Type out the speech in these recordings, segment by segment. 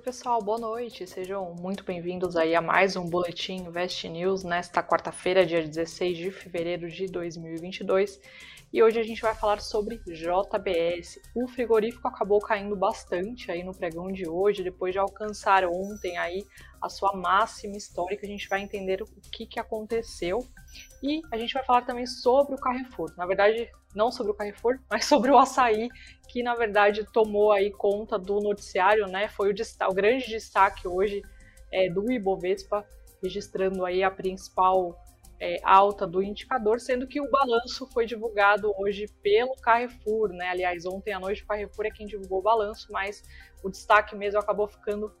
Oi, pessoal, boa noite. Sejam muito bem-vindos aí a mais um Boletim Invest News nesta quarta-feira, dia 16 de fevereiro de 2022. E hoje a gente vai falar sobre JBS. O frigorífico acabou caindo bastante aí no pregão de hoje, depois de alcançar ontem aí a sua máxima histórica. A gente vai entender o que, que aconteceu e a gente vai falar também sobre o Carrefour. Na verdade, não sobre o Carrefour, mas sobre o açaí, que na verdade tomou aí conta do noticiário, né? Foi o, o grande destaque hoje é, do Ibovespa, registrando aí a principal é, alta do indicador, sendo que o balanço foi divulgado hoje pelo Carrefour, né? Aliás, ontem à noite o Carrefour é quem divulgou o balanço, mas o destaque mesmo acabou ficando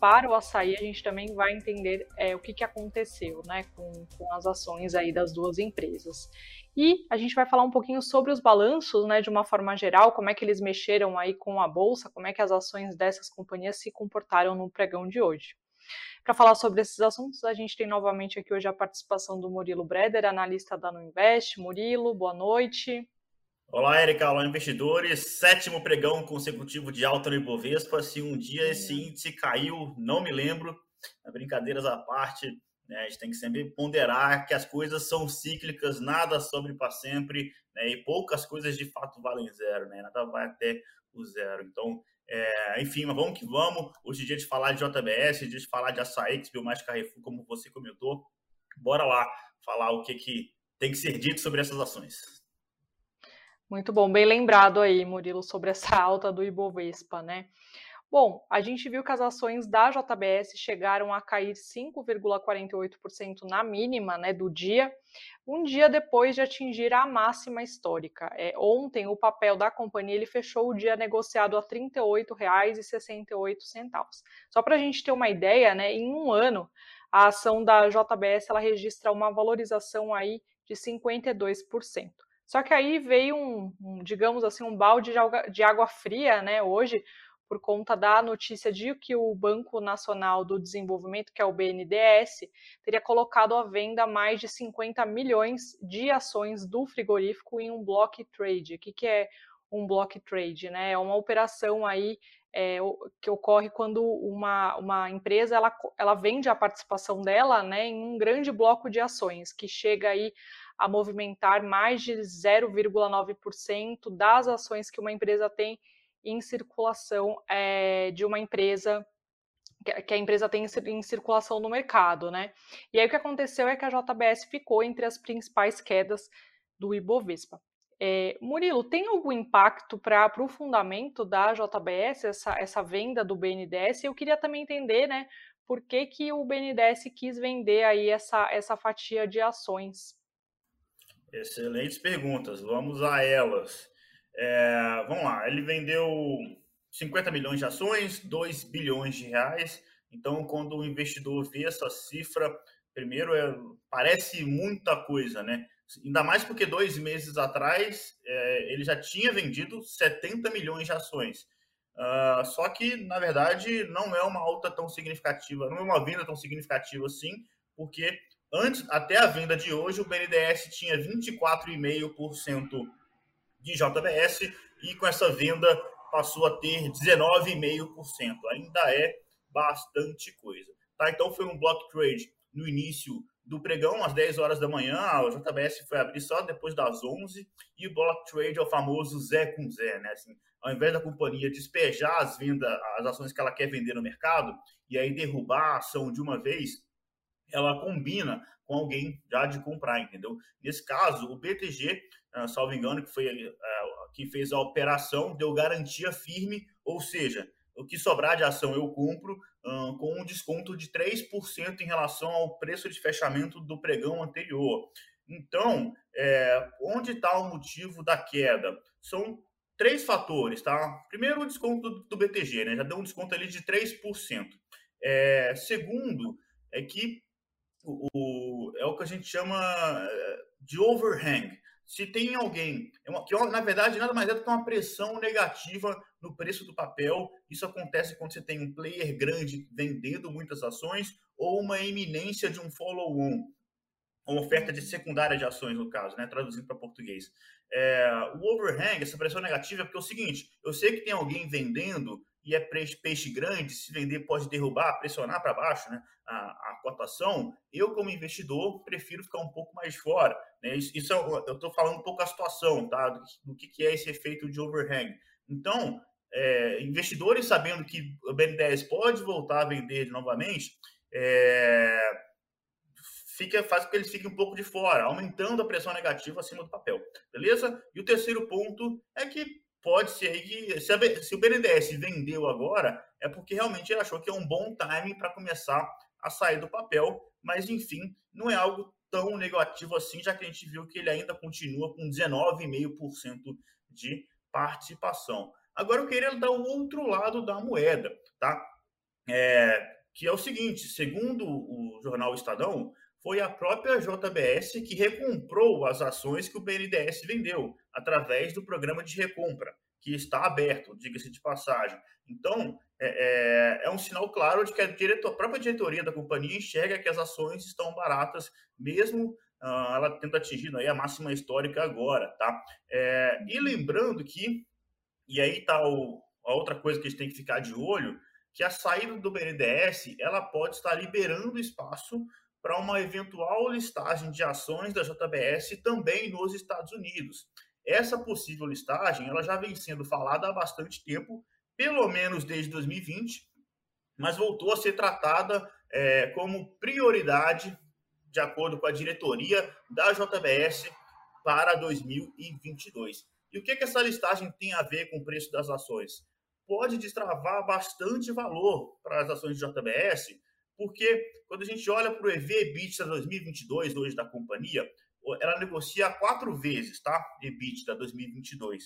para o açaí. A gente também vai entender é, o que, que aconteceu, né, com, com as ações aí das duas empresas. E a gente vai falar um pouquinho sobre os balanços, né, de uma forma geral, como é que eles mexeram aí com a bolsa, como é que as ações dessas companhias se comportaram no pregão de hoje. Para falar sobre esses assuntos, a gente tem novamente aqui hoje a participação do Murilo Breder, analista da Nuinvest. Murilo, boa noite. Olá, Erika, olá, investidores. Sétimo pregão consecutivo de alta no Ibovespa. Se um dia esse índice caiu, não me lembro. Brincadeiras à parte, né, a gente tem que sempre ponderar que as coisas são cíclicas, nada sobre para sempre, né, e poucas coisas de fato valem zero, né, nada vai até o zero. Então, é, enfim, mas vamos que vamos. Hoje é dia de falar de JBS, dia de falar de açaí, que mais Carrefour, como você comentou. Bora lá falar o que, que tem que ser dito sobre essas ações. Muito bom, bem lembrado aí, Murilo, sobre essa alta do Ibovespa, né? Bom, a gente viu que as ações da JBS chegaram a cair 5,48% na mínima né, do dia, um dia depois de atingir a máxima histórica. É, ontem, o papel da companhia ele fechou o dia negociado a R$ 38,68. Só para a gente ter uma ideia, né, em um ano, a ação da JBS ela registra uma valorização aí de 52%. Só que aí veio um, um digamos assim, um balde de água, de água fria, né, hoje, por conta da notícia de que o Banco Nacional do Desenvolvimento, que é o BNDES, teria colocado à venda mais de 50 milhões de ações do frigorífico em um block trade. O que, que é um block trade? Né? É uma operação aí é, que ocorre quando uma, uma empresa ela, ela vende a participação dela né, em um grande bloco de ações, que chega aí a movimentar mais de 0,9% das ações que uma empresa tem em circulação é, de uma empresa que a empresa tem em circulação no mercado, né? E aí o que aconteceu é que a JBS ficou entre as principais quedas do Ibovespa. É, Murilo, tem algum impacto para o fundamento da JBS, essa, essa venda do BNDES? Eu queria também entender, né, por que, que o BNDES quis vender aí essa, essa fatia de ações. Excelentes perguntas, vamos a elas. É, vamos lá, ele vendeu 50 milhões de ações, 2 bilhões de reais. Então, quando o investidor vê essa cifra, primeiro é, parece muita coisa, né? Ainda mais porque dois meses atrás é, ele já tinha vendido 70 milhões de ações. Uh, só que, na verdade, não é uma alta tão significativa, não é uma venda tão significativa assim, porque antes, até a venda de hoje, o BNDES tinha 24,5% de JBS e com essa venda passou a ter 19,5%. Ainda é bastante coisa. Tá? Então foi um block trade no início do pregão, às 10 horas da manhã. A JBS foi abrir só depois das 11 e o block trade é o famoso Zé com Zé. Né? Assim, ao invés da companhia despejar as vendas, as ações que ela quer vender no mercado e aí derrubar a ação de uma vez, ela combina com alguém já de comprar, entendeu? Nesse caso, o BTG uh, salvo engano, que foi uh, quem fez a operação, deu garantia firme, ou seja, o que sobrar de ação eu compro uh, com um desconto de 3% em relação ao preço de fechamento do pregão anterior. Então, é, onde está o motivo da queda? São três fatores, tá? Primeiro, o desconto do, do BTG, né? Já deu um desconto ali de 3%. É, segundo, é que o, o, é o que a gente chama é, de overhang se tem alguém, é que na verdade nada mais é do que uma pressão negativa no preço do papel, isso acontece quando você tem um player grande vendendo muitas ações ou uma iminência de um follow-on, uma oferta de secundária de ações, no caso, né, traduzindo para português. é, o overhang, essa pressão negativa, é porque é o seguinte: eu sei que tem alguém vendendo e é peixe grande, se vender pode derrubar, pressionar para baixo né, a, a, cotação, eu, como investidor, prefiro ficar um pouco mais fora. Né? Isso, isso é eu estou falando um pouco a situação tá? do, do que, que é esse efeito de overhang. Então, é, investidores sabendo que o BN10 pode voltar a vender novamente, é, fica, faz com que eles fiquem um pouco de fora, aumentando a pressão negativa acima do papel. Beleza? E o terceiro ponto é que pode ser que se, a, se o BNDES vendeu agora, é porque realmente ele achou que é um bom timing para começar a sair do papel, mas enfim, não é algo tão negativo assim, já que a gente viu que ele ainda continua com 19,5% de participação. Agora eu queria dar o outro lado da moeda, tá? É, que é o seguinte, segundo o jornal Estadão, foi a própria JBS que recomprou as ações que o BNDES vendeu através do programa de recompra, que está aberto, diga-se de passagem. Então, é, é, é, um sinal claro de que a, diretor, a, própria diretoria da companhia enxerga que as ações estão baratas, mesmo uh, ela tendo atingido aí a máxima histórica agora, tá? É, e lembrando que, e aí está a outra coisa que a gente tem que ficar de olho, que a saída do BNDES ela pode estar liberando espaço para uma eventual listagem de ações da JBS também nos Estados Unidos. Essa possível listagem ela já vem sendo falada há bastante tempo, pelo menos desde 2020, mas voltou a ser tratada é, como prioridade, de acordo com a diretoria da JBS, para 2022. E o que, que essa listagem tem a ver com o preço das ações? Pode destravar bastante valor para as ações de JBS, porque quando a gente olha para o EV EBITDA 2022 hoje da companhia, ela negocia quatro vezes, tá? EBITDA 2022.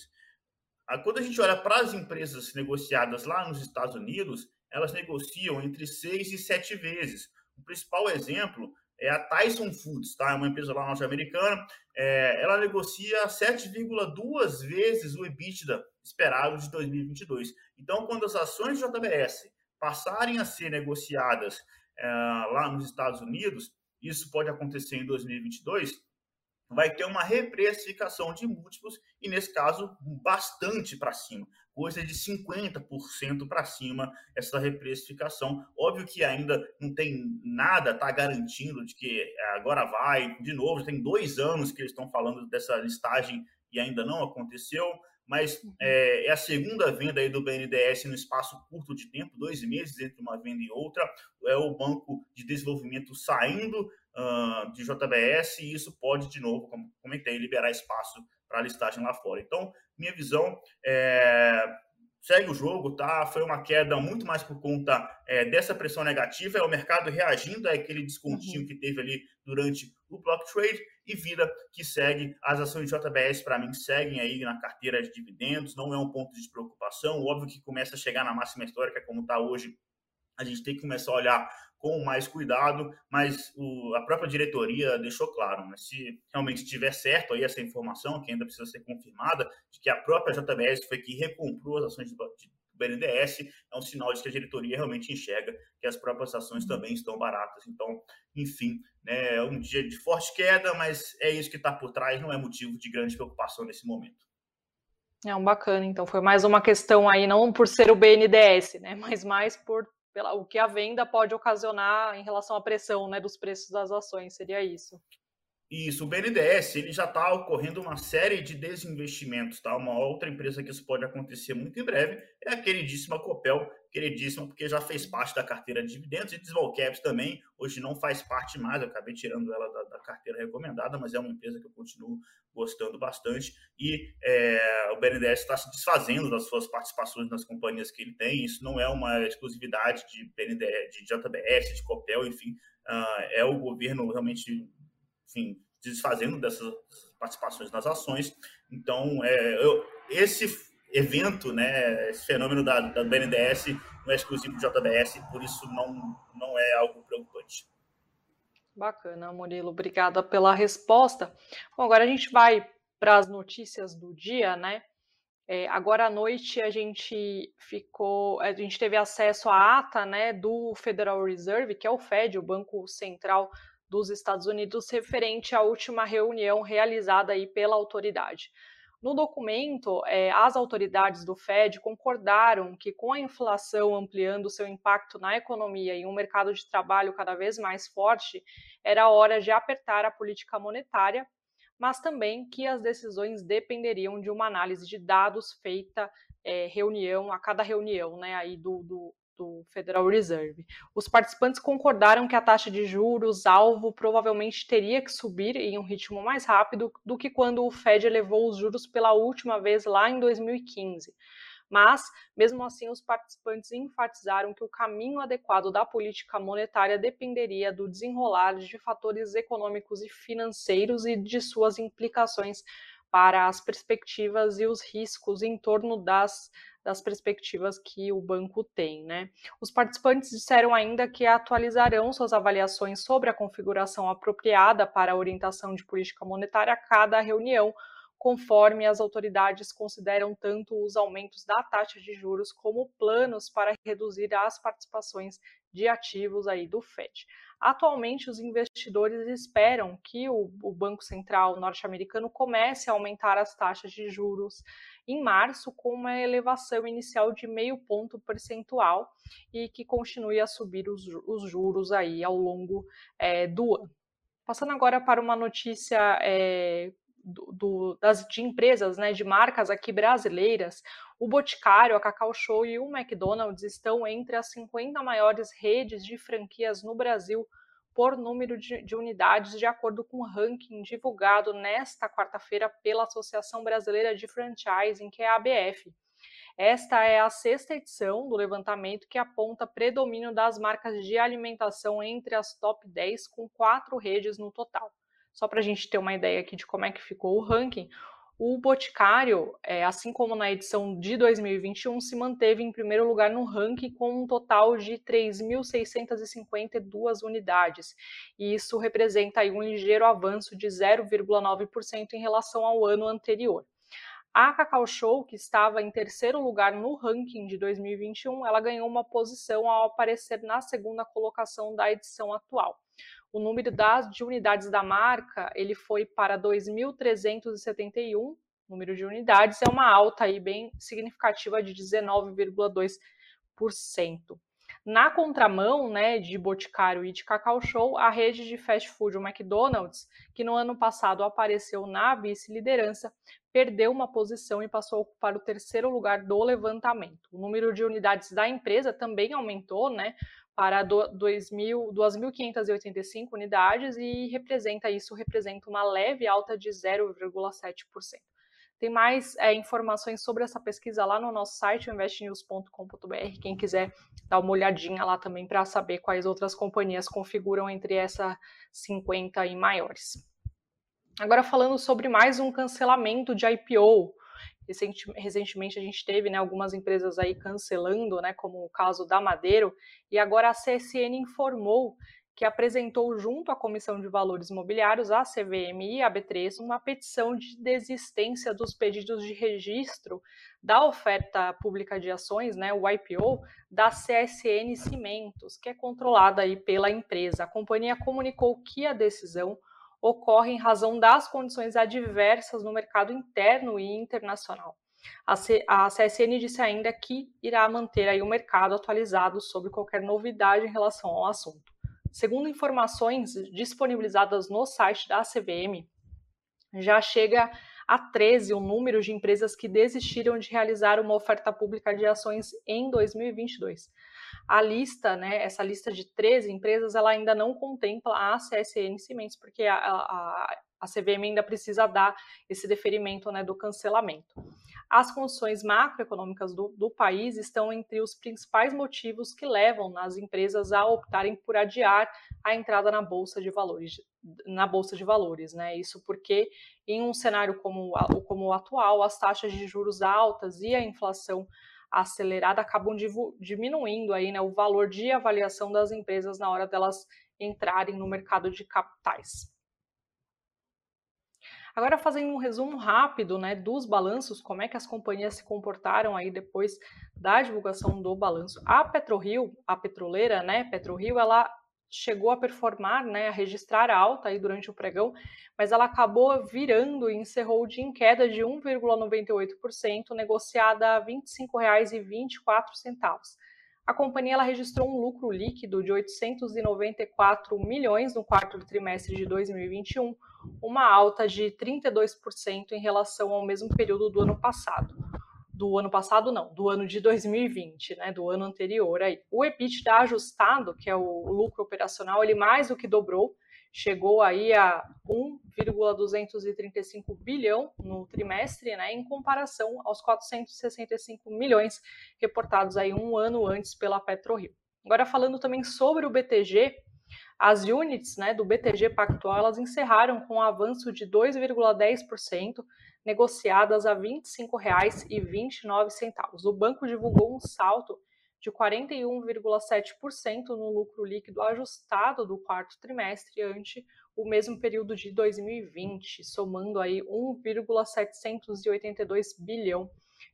Quando a gente olha para as empresas negociadas lá nos Estados Unidos, elas negociam entre seis e sete vezes. O principal exemplo é a Tyson Foods, tá? É uma empresa lá norte-americana. É, ela negocia 7,2 vezes o EBITDA esperado de 2022. Então, quando as ações de JBS passarem a ser negociadas é, lá nos Estados Unidos, isso pode acontecer em 2022, vai ter uma reprecificação de múltiplos e, nesse caso, bastante para cima, coisa de 50% para cima essa reprecificação. Óbvio que ainda não tem nada, está garantindo de que agora vai, de novo, tem dois anos que eles estão falando dessa listagem e ainda não aconteceu mas uhum. é, é, a segunda venda aí do BNDES no espaço curto de tempo, dois meses entre uma venda e outra. É o Banco de Desenvolvimento saindo uh, de JBS e isso pode, de novo, como comentei, liberar espaço para a listagem lá fora. Então, minha visão é segue o jogo, tá? Foi uma queda muito mais por conta é, dessa pressão negativa, é o mercado reagindo àquele descontinho uhum. que teve ali durante o block trade e vida que segue. As ações de JBS, para mim, seguem aí na carteira de dividendos, não é um ponto de preocupação. Óbvio que começa a chegar na máxima histórica, como está hoje, a gente tem que começar a olhar com mais cuidado, mas o, a própria diretoria deixou claro, né? se realmente estiver certo aí essa informação, que ainda precisa ser confirmada, de que a própria JBS foi que recomprou as ações de, de BNDES, é um sinal de que a diretoria realmente enxerga que as próprias ações uhum. também estão baratas. Então, enfim, né, é um dia de forte queda, mas é isso que está por trás, não é motivo de grande preocupação nesse momento. É um bacana, então foi mais uma questão aí, não por ser o BNDES, né, mas mais por pela, o que a venda pode ocasionar em relação à pressão né, dos preços das ações, seria isso. Isso, o BNDES ele já está ocorrendo uma série de desinvestimentos, tá? Uma outra empresa que isso pode acontecer muito em breve é a queridíssima Copel, queridíssima porque já fez parte da carteira de dividendos e Desvalcaps também, hoje não faz parte mais, eu acabei tirando ela da, da, carteira recomendada, mas é uma empresa que eu continuo gostando bastante e é, o BNDES está se desfazendo das suas participações nas companhias que ele tem, isso não é uma exclusividade de BNDES, de JBS, de Copel, enfim, uh, é o governo realmente, enfim, desfazendo dessas participações nas ações. Então, é, eu, esse evento, né, esse fenômeno da, da BNDES não é exclusivo do JBS, por isso não, não é algo preocupante. Bacana, Murilo, obrigada pela resposta. Bom, agora a gente vai para as notícias do dia, né? É, agora à noite a gente ficou, a gente teve acesso à ata, né, do Federal Reserve, que é o Fed, o Banco Central dos Estados Unidos referente à última reunião realizada aí pela autoridade. No documento, é, as autoridades do Fed concordaram que, com a inflação ampliando seu impacto na economia e um mercado de trabalho cada vez mais forte, era hora de apertar a política monetária, mas também que as decisões dependeriam de uma análise de dados feita é, reunião a cada reunião, né, aí do, do, do Federal Reserve. Os participantes concordaram que a taxa de juros alvo provavelmente teria que subir em um ritmo mais rápido do que quando o Fed elevou os juros pela última vez lá em 2015. Mas, mesmo assim, os participantes enfatizaram que o caminho adequado da política monetária dependeria do desenrolar de fatores econômicos e financeiros e de suas implicações para as perspectivas e os riscos em torno das das perspectivas que o banco tem. Né? Os participantes disseram ainda que atualizarão suas avaliações sobre a configuração apropriada para a orientação de política monetária a cada reunião, conforme as autoridades consideram tanto os aumentos da taxa de juros como planos para reduzir as participações de ativos aí do Fed. Atualmente, os investidores esperam que o, o Banco Central norte-americano comece a aumentar as taxas de juros em março, com uma elevação inicial de meio ponto percentual e que continue a subir os, os juros aí ao longo é, do ano. Passando agora para uma notícia é, do, das, de empresas, né, de marcas aqui brasileiras, o Boticário, a Cacau Show e o McDonald's estão entre as 50 maiores redes de franquias no Brasil por número de, de unidades, de acordo com o ranking divulgado nesta quarta-feira pela Associação Brasileira de Franchising, que é a ABF. Esta é a sexta edição do levantamento que aponta predomínio das marcas de alimentação entre as top 10, com quatro redes no total. Só para a gente ter uma ideia aqui de como é que ficou o ranking, o Boticário, é, assim como na edição de 2021, se manteve em primeiro lugar no ranking com um total de 3.652 unidades. E isso representa um ligeiro avanço de 0,9% em relação ao ano anterior. A Cacau Show, que estava em terceiro lugar no ranking de 2021, ela ganhou uma posição ao aparecer na segunda colocação da edição atual o número das, de unidades da marca ele foi para 2.371 número de unidades, é uma alta aí bem significativa de 19,2%. Na contramão né, de Boticário e de Cacau Show, a rede de fast food, o McDonald's, que no ano passado apareceu na vice-liderança, perdeu uma posição e passou a ocupar o terceiro lugar do levantamento. O número de unidades da empresa também aumentou, né, para 2.585 unidades e representa isso representa uma leve alta de 0,7%. Tem mais é, informações sobre essa pesquisa lá no nosso site, investnews.com.br. Quem quiser dar uma olhadinha lá também para saber quais outras companhias configuram entre essa 50 e maiores. Agora falando sobre mais um cancelamento de IPO. Recentemente a gente teve né, algumas empresas aí cancelando, né, como o caso da Madeiro, e agora a CSN informou que apresentou junto à Comissão de Valores Imobiliários, a CVM e a B3, uma petição de desistência dos pedidos de registro da oferta pública de ações, né, o IPO, da CSN Cimentos, que é controlada aí pela empresa. A companhia comunicou que a decisão ocorre em razão das condições adversas no mercado interno e internacional. A, CSN disse ainda que irá manter aí o mercado atualizado sobre qualquer novidade em relação ao assunto. Segundo informações disponibilizadas no site da CVM, já chega a 13 o número de empresas que desistiram de realizar uma oferta pública de ações em 2022 a lista, né, essa lista de 13 empresas, ela ainda não contempla a CSN Cimentos, porque a, a, a CVM ainda precisa dar esse deferimento né, do cancelamento. As condições macroeconômicas do, do, país estão entre os principais motivos que levam as empresas a optarem por adiar a entrada na bolsa de valores, na bolsa de valores, né? Isso porque em um cenário como, como o atual, as taxas de juros altas e a inflação acelerada acabam diminuindo aí, né, o valor de avaliação das empresas na hora delas entrarem no mercado de capitais. Agora fazendo um resumo rápido, né, dos balanços, como é que as companhias se comportaram aí depois da divulgação do balanço. A PetroRio, a petroleira, né, PetroRio, ela chegou a performar, né, a registrar alta aí durante o pregão, mas ela acabou virando e encerrou o dia em queda de 1,98%, negociada a R$ 25,24. A companhia ela registrou um lucro líquido de 894 milhões no quarto trimestre de 2021, uma alta de 32% em relação ao mesmo período do ano passado do ano passado, não, do ano de 2020, né, do ano anterior. Aí. O EBITDA ajustado, que é o lucro operacional, ele mais do que dobrou, chegou aí a 1,235 bilhão no trimestre, né, em comparação aos 465 milhões reportados aí um ano antes pela PetroRio. Agora falando também sobre o BTG, as units né, do BTG Pactual elas encerraram com um avanço de 2,10%, negociadas a R$ 25,29. O banco divulgou um salto de 41,7% no lucro líquido ajustado do quarto trimestre ante o mesmo período de 2020, somando aí 1,782 bilhão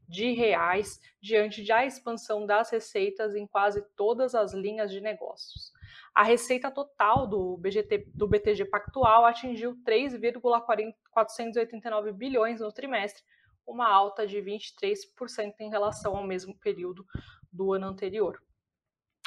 de reais diante da expansão das receitas em quase todas as linhas de negócios. A receita total do, BGT, do BTG Pactual atingiu 3,489 bilhões no trimestre, uma alta de 23% em relação ao mesmo período do ano anterior.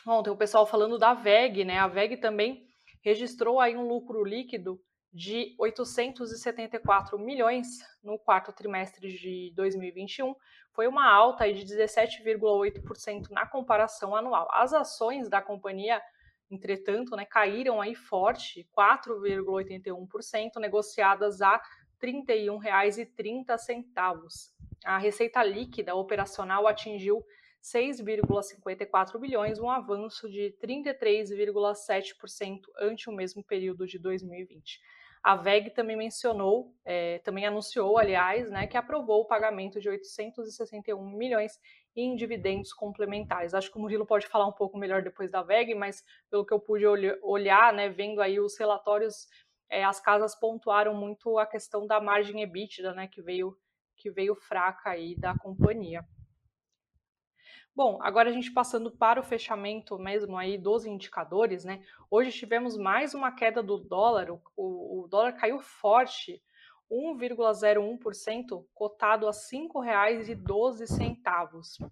Ontem o pessoal falando da VEG, né? A VEG também registrou aí um lucro líquido de 874 milhões no quarto trimestre de 2021. Foi uma alta de 17,8% na comparação anual. As ações da companhia entretanto, né, caíram aí forte, 4,81%, negociadas a R$ 31,30. A receita líquida operacional atingiu 6,54 bilhões, um avanço de 33,7% ante o mesmo período de 2020. A VEG também mencionou, é, também anunciou, aliás, né, que aprovou o pagamento de 861 milhões em dividendos complementares. Acho que o Murilo pode falar um pouco melhor depois da VEG, mas pelo que eu pude olhar, né, vendo aí os relatórios, é, as casas pontuaram muito a questão da margem EBITDA, né, que veio que veio fraca aí da companhia. Bom, agora a gente passando para o fechamento mesmo aí dos indicadores, né? Hoje tivemos mais uma queda do dólar, o, o dólar caiu forte, 1,01%, cotado a R$ 5,12.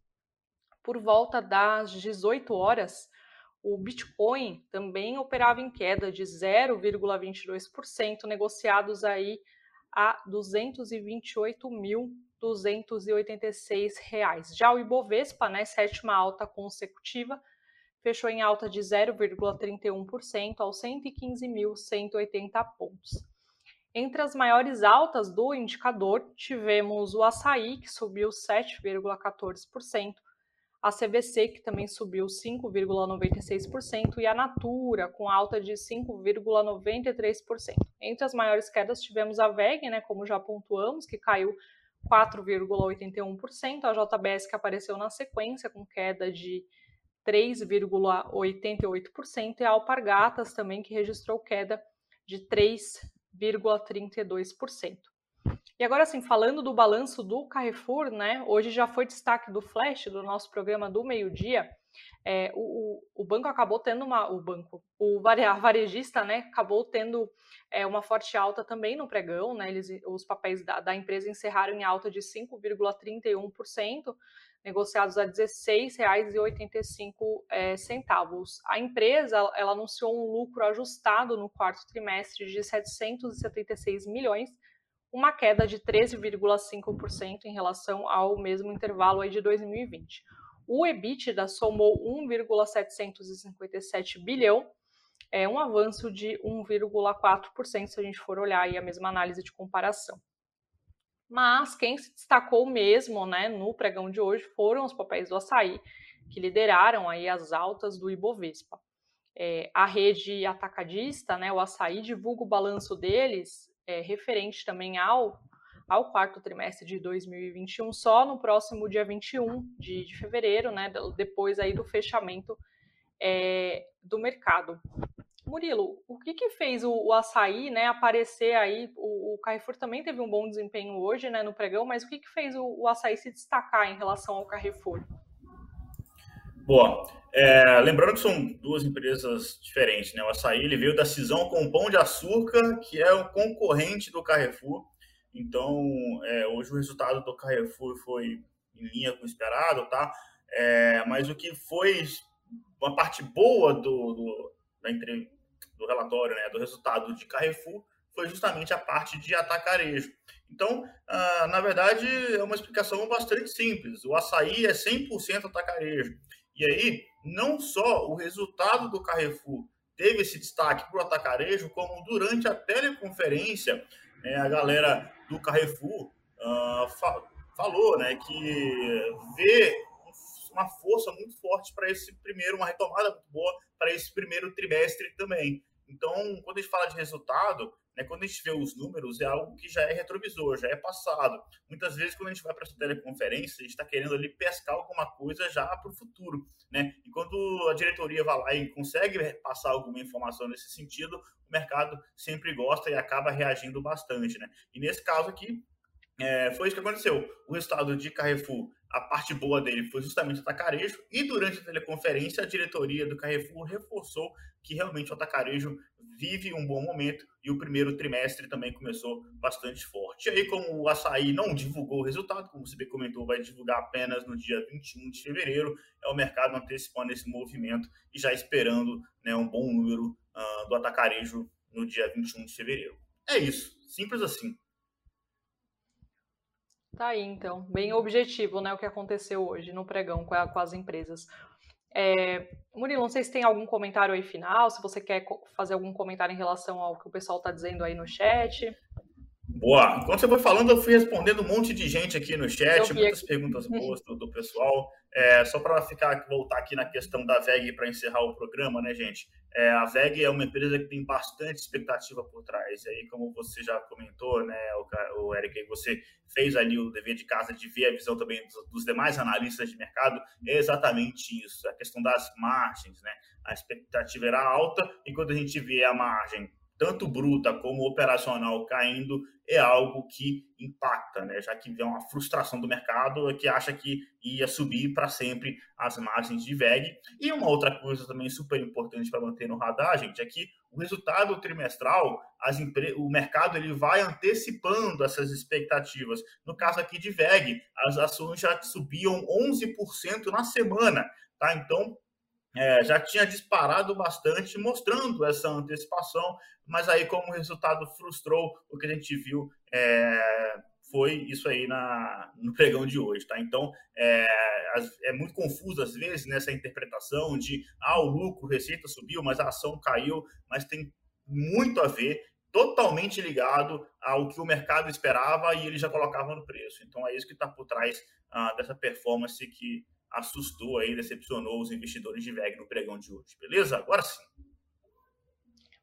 Por volta das 18 horas, o Bitcoin também operava em queda de 0,22%, negociados aí a 228 mil 286 reais. Já o Ibovespa, né, sétima alta consecutiva, fechou em alta de 0,31% aos 115.180 pontos. Entre as maiores altas do indicador, tivemos o açaí, que subiu 7,14%, a CVC, que também subiu 5,96%, e a Natura, com alta de 5,93%. Entre as maiores quedas, tivemos a VEG, né, como já pontuamos, que caiu 4,81%, a JBS que apareceu na sequência com queda de 3,88% e a Alpargatas também que registrou queda de 3,32%. E agora sim, falando do balanço do Carrefour, né? Hoje já foi destaque do Flash do nosso programa do meio-dia. É, o, o, banco acabou tendo uma. O banco, o varejista, né? Acabou tendo é, uma forte alta também no pregão, né? Eles, os papéis da, da empresa encerraram em alta de 5,31%, negociados a R$ 16,85. É, centavos. A empresa ela anunciou um lucro ajustado no quarto trimestre de 776 milhões, uma queda de 13,5% em relação ao mesmo intervalo aí de 2020. O EBITDA somou 1,757 bilhão, é um avanço de 1,4% se a gente for olhar aí a mesma análise de comparação. Mas quem se destacou mesmo né, no pregão de hoje foram os papéis do açaí, que lideraram aí as altas do Ibovespa. É, a rede atacadista, né, o açaí, divulga o balanço deles, é, referente também ao, ao quarto trimestre de 2021, só no próximo dia 21 de, de fevereiro, né, depois aí do fechamento é, do mercado. Murilo, o que, que fez o, o açaí né, aparecer aí? O, o, Carrefour também teve um bom desempenho hoje né, no pregão, mas o que, que fez o, o açaí se destacar em relação ao Carrefour? Boa. É, lembrando que são duas empresas diferentes, né? O Açaí ele veio da cisão com o Pão de Açúcar, que é o concorrente do Carrefour. Então, é, hoje o resultado do Carrefour foi em linha com o esperado, tá? É, mas o que foi uma parte boa do, do, da, do relatório, né, do resultado de Carrefour, foi justamente a parte de atacarejo. Então, ah, na verdade, é uma explicação bastante simples. O açaí é 100% atacarejo. E aí, não só o resultado do Carrefour teve esse destaque para o atacarejo, como durante a teleconferência, né, a galera do Carrefour uh, fa falou né, que vê uma força muito forte para esse primeiro, uma retomada muito boa para esse primeiro trimestre também. Então, quando a gente fala de resultado, né, quando a gente vê os números, é algo que já é retrovisor, já é passado. Muitas vezes, quando a gente vai para essa teleconferência, a gente está querendo ali pescar alguma coisa já para o futuro. Né? E quando a diretoria vai lá e consegue passar alguma informação nesse sentido, o mercado sempre gosta e acaba reagindo bastante. Né? E nesse caso aqui, é, foi isso que aconteceu. O resultado de Carrefour, a parte boa dele foi justamente o atacarejo, e durante a teleconferência, a diretoria do Carrefour reforçou que realmente o atacarejo vive um bom momento e o primeiro trimestre também começou bastante forte. E aí, como o açaí não divulgou o resultado, como você bem comentou, vai divulgar apenas no dia 21 de fevereiro, é o mercado antecipando esse movimento e já esperando né, um bom número uh, do atacarejo no dia 21 de fevereiro. É isso, simples assim. Tá aí, então, bem objetivo, né, o que aconteceu hoje no pregão com, a, com as empresas. É, Murilo, não sei se tem algum comentário aí final, se você quer fazer algum comentário em relação ao que o pessoal está dizendo aí no chat. Boa. Enquanto você foi falando, eu fui respondendo um monte de gente aqui no chat, muitas perguntas boas do, do pessoal. É, só para ficar voltar aqui na questão da VEG para encerrar o programa, né, gente? É, a VEG é uma empresa que tem bastante expectativa por trás. E aí, como você já comentou, né, o, o Eric, você fez ali o dever de casa de ver a visão também dos, dos demais analistas de mercado, é exatamente isso. A questão das margens, né? A expectativa era alta e quando a gente vê a margem tanto bruta como operacional caindo, é algo que impacta, né? já que vê uma frustração do mercado que acha que ia subir para sempre as margens de VEG. E uma outra coisa também super importante para manter no radar, gente, é que o resultado trimestral, as empre... o mercado ele vai antecipando essas expectativas. No caso aqui de VEG, as ações já subiam 11% na semana. Tá? Então, é, já tinha disparado bastante, mostrando essa antecipação, mas aí, como resultado frustrou, o que a gente viu é, foi isso aí na, no pregão de hoje, tá? Então, é, é muito confuso às vezes nessa interpretação de, ah, o lucro, receita subiu, mas a ação caiu, mas tem muito a ver, totalmente ligado ao que o mercado esperava e ele já colocava no preço. Então, é isso que está por trás ah, dessa performance que assustou aí, decepcionou os investidores de VEG no pregão de hoje, beleza? Agora sim.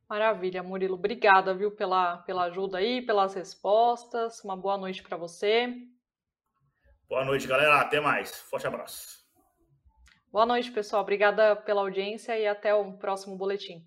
Maravilha, Murilo. Obrigada, viu, pela, pela ajuda aí, pelas respostas. Uma boa noite para você. Boa noite, galera. Até mais. Forte abraço. Boa noite, pessoal. Obrigada pela audiência e até o próximo boletim.